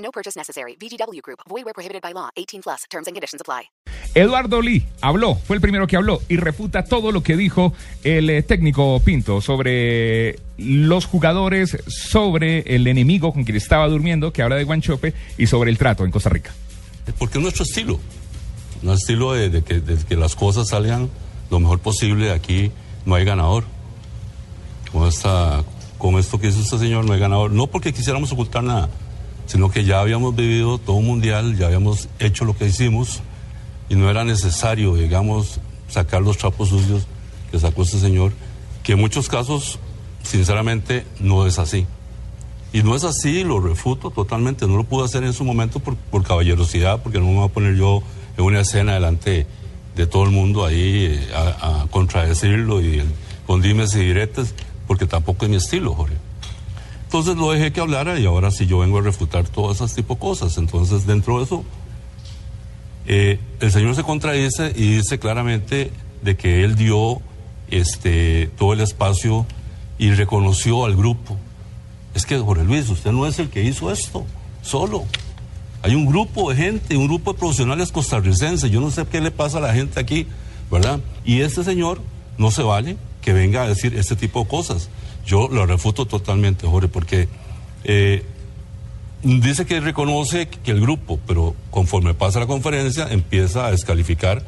No purchase necessary. VGW Group. Void where prohibited by law. 18 plus. Terms and conditions apply. Eduardo Lee habló, fue el primero que habló y refuta todo lo que dijo el eh, técnico Pinto sobre los jugadores, sobre el enemigo con quien estaba durmiendo, que habla de Guanchope, y sobre el trato en Costa Rica. Porque es nuestro estilo. Un estilo de, de que, de que las cosas salgan lo mejor posible. Aquí no hay ganador. Con, esta, con esto que hizo este señor no hay ganador. No porque quisiéramos ocultar nada, sino que ya habíamos vivido todo un mundial, ya habíamos hecho lo que hicimos y no era necesario, digamos, sacar los trapos sucios que sacó este señor, que en muchos casos, sinceramente, no es así. Y no es así, lo refuto totalmente, no lo pude hacer en su momento por, por caballerosidad, porque no me voy a poner yo en una escena delante de todo el mundo ahí eh, a, contradecirlo y con dimes y diretes, porque tampoco es mi estilo, Jorge. Entonces lo dejé que hablara y ahora sí yo vengo a refutar todas esas tipo de cosas. Entonces dentro de eso, eh, el señor se contradice y dice claramente de que él dio este, todo el espacio y reconoció al grupo. Es que, Jorge Luis, usted no es el que hizo esto, solo. Hay un grupo de gente, un grupo de profesionales costarricenses. Yo no sé qué le pasa a la gente aquí, ¿verdad? Y este señor no se vale que venga a decir este tipo de cosas. Yo lo refuto totalmente, Jorge, porque eh, dice que reconoce que el grupo, pero conforme pasa la conferencia empieza a descalificar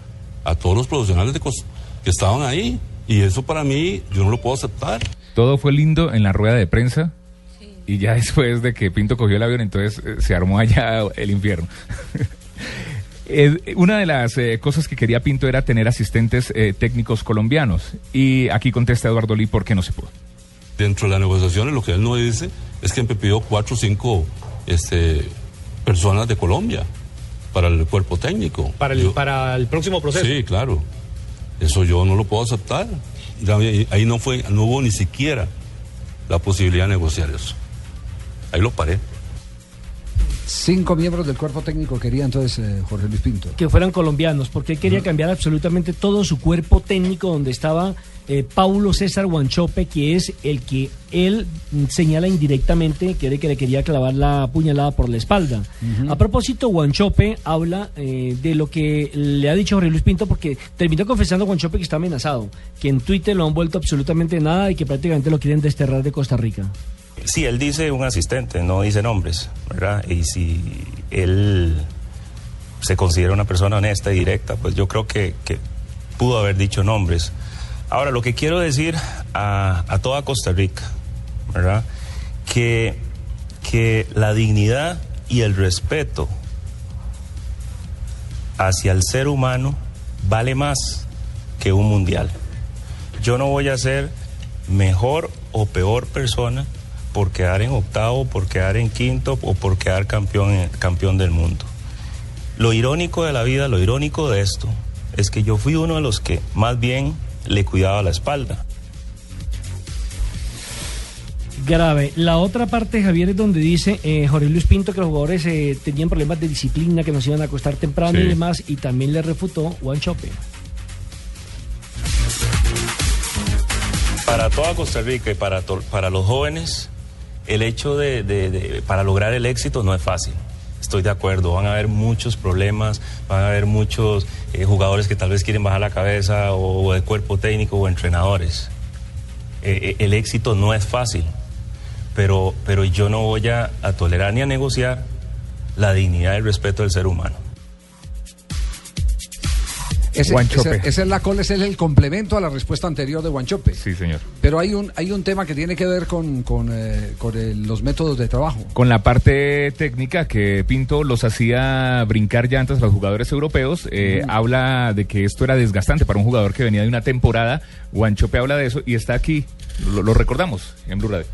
a todos los profesionales de que estaban ahí. Y eso para mí yo no lo puedo aceptar. Todo fue lindo en la rueda de prensa. Y ya después de que Pinto cogió el avión, entonces eh, se armó allá el infierno. Eh, una de las eh, cosas que quería Pinto era tener asistentes eh, técnicos colombianos. Y aquí contesta Eduardo Lee por qué no se pudo. Dentro de las negociaciones, lo que él no dice es que me pidió cuatro o cinco este, personas de Colombia para el cuerpo técnico. Para el, Yo- para el próximo proceso. Sí, claro. Eso yo no lo puedo aceptar. Ahí no fue, no hubo ni siquiera la posibilidad de negociar eso. Ahí lo paré. Cinco miembros del cuerpo técnico quería entonces eh, Jorge Luis Pinto. Que fueran colombianos, porque él quería cambiar absolutamente todo su cuerpo técnico donde estaba eh, Paulo César Guanchope, que es el que él señala indirectamente que era que le quería clavar la puñalada por la espalda. A propósito, Guanchope habla eh, de lo que le ha dicho Jorge Luis Pinto, porque terminó confesando Guanchope que está amenazado, que en Twitter lo han vuelto absolutamente nada y que prácticamente lo quieren desterrar de Costa Rica. Sí, él dice un asistente, no dice nombres, ¿verdad? Y si él se considera una persona honesta y directa, pues yo creo que, pudo haber dicho nombres. Ahora, lo que quiero decir a, a toda Costa Rica, ¿verdad? Que, que la dignidad y el respeto hacia el ser humano vale más que un mundial. Yo no voy a ser mejor o peor persona por quedar en octavo, por quedar en quinto o por quedar campeón, campeón del mundo. Lo irónico de la vida, lo irónico de esto, es que yo fui uno de los que más bien le cuidaba la espalda. Grave. La otra parte, Javier, es donde dice eh, Jorge Luis Pinto que los jugadores eh, tenían problemas de disciplina, que nos iban a acostar temprano Sí. y demás, y también le refutó Juan Chope. Para toda Costa Rica y para, to- para los jóvenes, el hecho de, para lograr el éxito no es fácil. Estoy de acuerdo, van a haber muchos problemas, van a haber muchos eh, jugadores que tal vez quieren bajar la cabeza o, o de cuerpo técnico o entrenadores. Eh, eh, el éxito no es fácil, pero, pero yo no voy a tolerar ni a negociar la dignidad y el respeto del ser humano. Ese, Guanchope. ese- esa es la ese es el complemento a la respuesta anterior de Guanchope. Sí, señor. Pero hay un, hay un tema que tiene que ver con, con, eh, con el- los métodos de trabajo. Con la parte técnica que Pinto los hacía brincar llantas a los jugadores europeos, eh, habla de que esto era desgastante para un jugador que venía de una temporada. Guanchope habla de eso y está aquí, lo, lo recordamos en Blue Radio.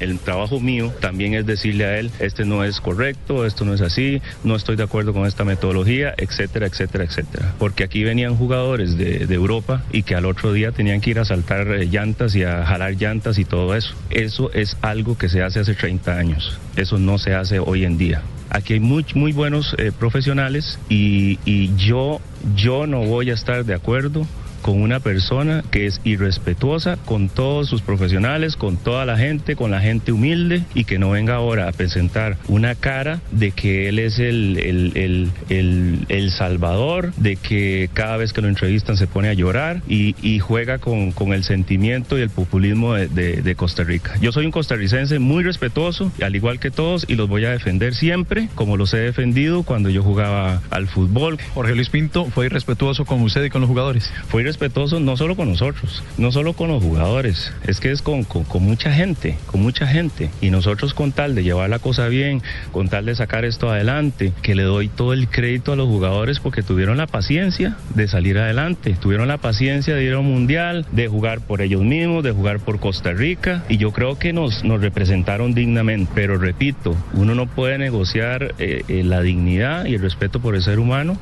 El trabajo mío también es decirle a él, este no es correcto, esto no es así, no estoy de acuerdo con esta metodología, etcétera, etcétera, etcétera. Porque aquí venían jugadores de, Europa y que al otro día tenían que ir a saltar eh, llantas y a jalar llantas y todo eso. Eso es algo que se hace hace 30 años. Eso no se hace hoy en día. Aquí hay muy, muy buenos eh, profesionales y, y yo, yo no voy a estar de acuerdo con una persona que es irrespetuosa con todos sus profesionales, con toda la gente, con la gente humilde y que no venga ahora a presentar una cara de que él es el, el, el, el, el salvador, de que cada vez que lo entrevistan se pone a llorar y, y juega con, con, el sentimiento y el populismo de, de, de, Costa Rica. Yo soy un costarricense muy respetuoso, al igual que todos, y los voy a defender siempre, como los he defendido cuando yo jugaba al fútbol. Jorge Luis Pinto fue irrespetuoso con usted y con los jugadores. Fue respetuoso no solo con nosotros, no solo con los jugadores, es que es con, con, con, mucha gente, con mucha gente. Y nosotros con tal de llevar la cosa bien, con tal de sacar esto adelante, que le doy todo el crédito a los jugadores porque tuvieron la paciencia de salir adelante, tuvieron la paciencia de ir a un mundial, de jugar por ellos mismos, de jugar por Costa Rica. Y yo creo que nos, nos representaron dignamente. Pero repito, uno no puede negociar eh, eh, la dignidad y el respeto por el ser humano.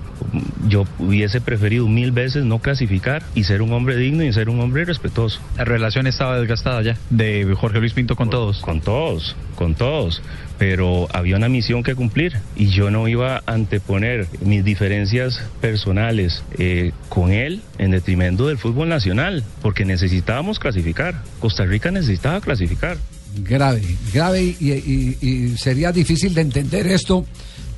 Yo hubiese preferido mil veces no clasificar y ser un hombre digno y ser un hombre respetuoso. La relación estaba desgastada ya de Jorge Luis Pinto con todos. Con todos, con todos. Pero había una misión que cumplir y yo no iba a anteponer mis diferencias personales eh, con él en detrimento del fútbol nacional, porque necesitábamos clasificar. Costa Rica necesitaba clasificar. Grave, grave y, y, y sería difícil de entender esto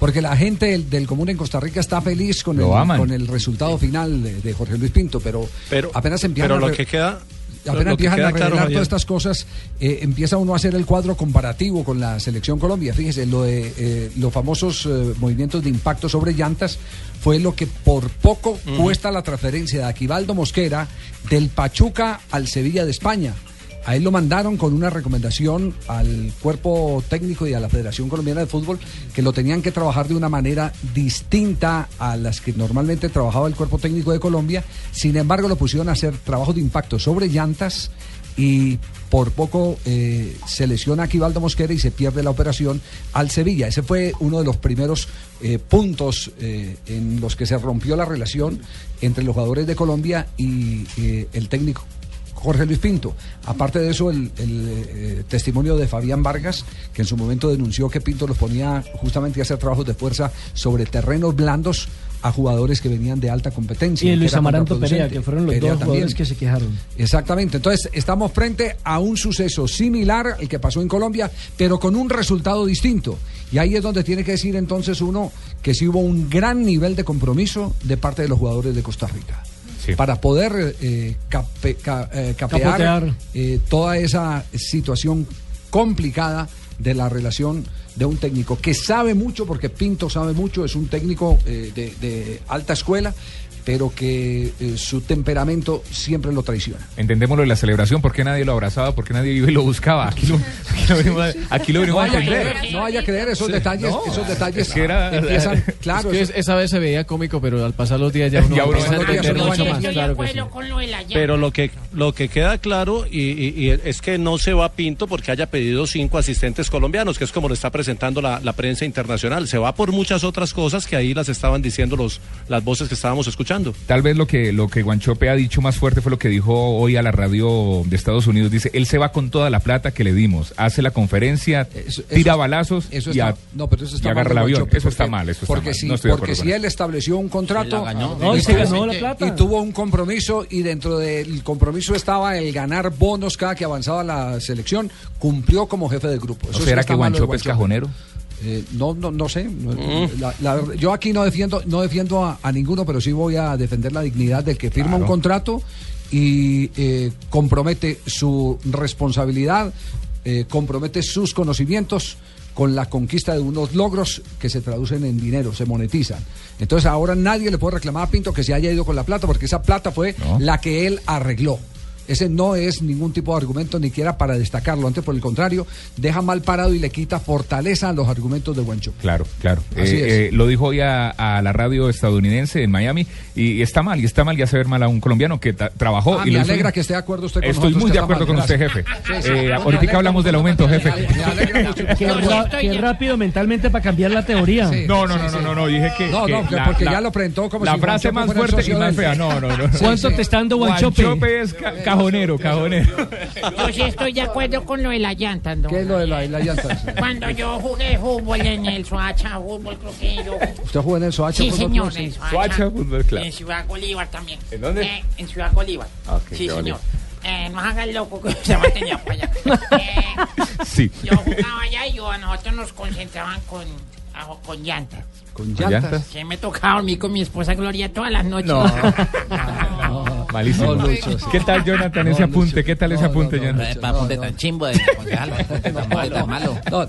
porque la gente del, del, común en Costa Rica está feliz con, el, con el, resultado final de, de, Jorge Luis Pinto, pero, pero apenas empiezan pero lo que queda apenas empiezan a revelar claro, todas estas cosas, eh, empieza uno a hacer el cuadro comparativo con la selección Colombia. Fíjese, lo de eh, los famosos eh, movimientos de impacto sobre llantas fue lo que por poco cuesta la transferencia de Aquivaldo Mosquera del Pachuca al Sevilla de España. A él lo mandaron con una recomendación al cuerpo técnico y a la Federación Colombiana de Fútbol que lo tenían que trabajar de una manera distinta a las que normalmente trabajaba el cuerpo técnico de Colombia. Sin embargo, lo pusieron a hacer trabajo de impacto sobre llantas y por poco eh, se lesiona a Aquivaldo Mosquera y se pierde la operación al Sevilla. Ese fue uno de los primeros eh, puntos eh, en los que se rompió la relación entre los jugadores de Colombia y el técnico Jorge Luis Pinto. Aparte de eso, el, el eh, testimonio de Fabián Vargas, que en su momento denunció que Pinto los ponía justamente a hacer trabajos de fuerza sobre terrenos blandos a jugadores que venían de alta competencia. Y Luis Amaranto Perea, que fueron los Perea dos jugadores también. que se quejaron. Exactamente. Entonces, estamos frente a un suceso similar al que pasó en Colombia, pero con un resultado distinto. Y ahí es donde tiene que decir entonces uno que sí hubo un gran nivel de compromiso de parte de los jugadores de Costa Rica. Sí. para poder eh, cape, ca, eh, capear eh, toda esa situación complicada de la relación de un técnico que sabe mucho, porque Pinto sabe mucho, es un técnico de, de alta escuela, pero que eh, su temperamento siempre lo traiciona. Entendemos lo de la celebración, ¿por qué nadie lo abrazaba? ¿Por qué nadie iba y lo buscaba? Aquí lo, aquí lo venimos, a, aquí lo venimos no a entender. Creer, no haya que creer, esos sí, detalles, no, esos detalles es que era, empiezan, claro. Es que esa vez se veía cómico, pero al pasar los días ya uno, ya empieza a entender mucho más. Claro que sí. Pero lo que, lo que queda claro y, y, y, es que no se va Pinto porque haya pedido cinco asistentes colombianos, que es como lo está presentando la, la prensa internacional. Se va por muchas otras cosas que ahí las estaban diciendo los, las voces que estábamos escuchando. Tal vez lo que, lo que Guanchope ha dicho más fuerte fue lo que dijo hoy a la radio de Estados Unidos. Dice, él se va con toda la plata que le dimos, hace la conferencia, eso, tira balazos eso y, a, no, pero eso está y agarra el avión. Eso está mal, eso porque está si, mal. No porque si él estableció un contrato no, y, se ganó la plata. y tuvo un compromiso y dentro del compromiso estaba el ganar bonos cada que avanzaba la selección, cumplió como jefe del grupo. Eso ¿O será que Guanchope es cajonero? Eh, no, no, no sé. Mm. La, la, yo aquí no defiendo, no defiendo a, a, ninguno, pero sí voy a defender la dignidad del que firma claro. un contrato y eh, compromete su responsabilidad, eh, compromete sus conocimientos con la conquista de unos logros que se traducen en dinero, se monetizan. Entonces ahora nadie le puede reclamar a Pinto que se haya ido con la plata, porque esa plata fue no. la que él arregló Ese no es ningún tipo de argumento ni siquiera para destacarlo. Antes, por el contrario, deja mal parado y le quita fortaleza a los argumentos de Guancho. Claro, claro. Así Eh, eh, lo dijo hoy a, a la radio estadounidense en Miami y, está mal, y está mal y hace ver mal a un colombiano que ta- trabajó. Ah, y me hizo alegra que esté de acuerdo usted con Estoy nosotros, muy de acuerdo mal, con usted, jefe. Sí, sí. Eh, ahorita hablamos del aumento, me jefe. Qué, rápido mentalmente para cambiar la teoría. No, no, no, no, no, no, dije que. No, que no, que la- porque la- ya lo presentó como La si frase Guanchope más fuerte y más fea. No, no, no. ¿Cuánto te está dando Guanchope? Guanchope es cajonero, cajonero. Yo sí estoy de acuerdo con lo de las llantas, ¿no? ¿Qué es lo de la, la llanta? Cuando yo jugué fútbol en el Soacha Fútbol, creo que yo... ¿Usted jugó en el Soacha? Sí, Fútbol señor, en Soacha. Soacha Fútbol Club. En Ciudad Bolívar también. ¿En dónde? Eh, en Ciudad Bolívar. Ah, sí, señor. Eh, no haga el loco que se mantenía para allá. Eh, Sí. yo jugaba allá y yo, a nosotros nos concentraban con, a- con llantas. ¿Con ¿Con llantas? Que me tocaba dormir con mi esposa Gloria todas las noches. No. Malísimo. No, Lucho, sí. ¿Qué tal, Jonathan, ese No, apunte? Lucho. ¿Qué tal ese No, no, apunte, no, Jonathan? Apunte tan chimbo de concejal, tan malo, tan malo. No,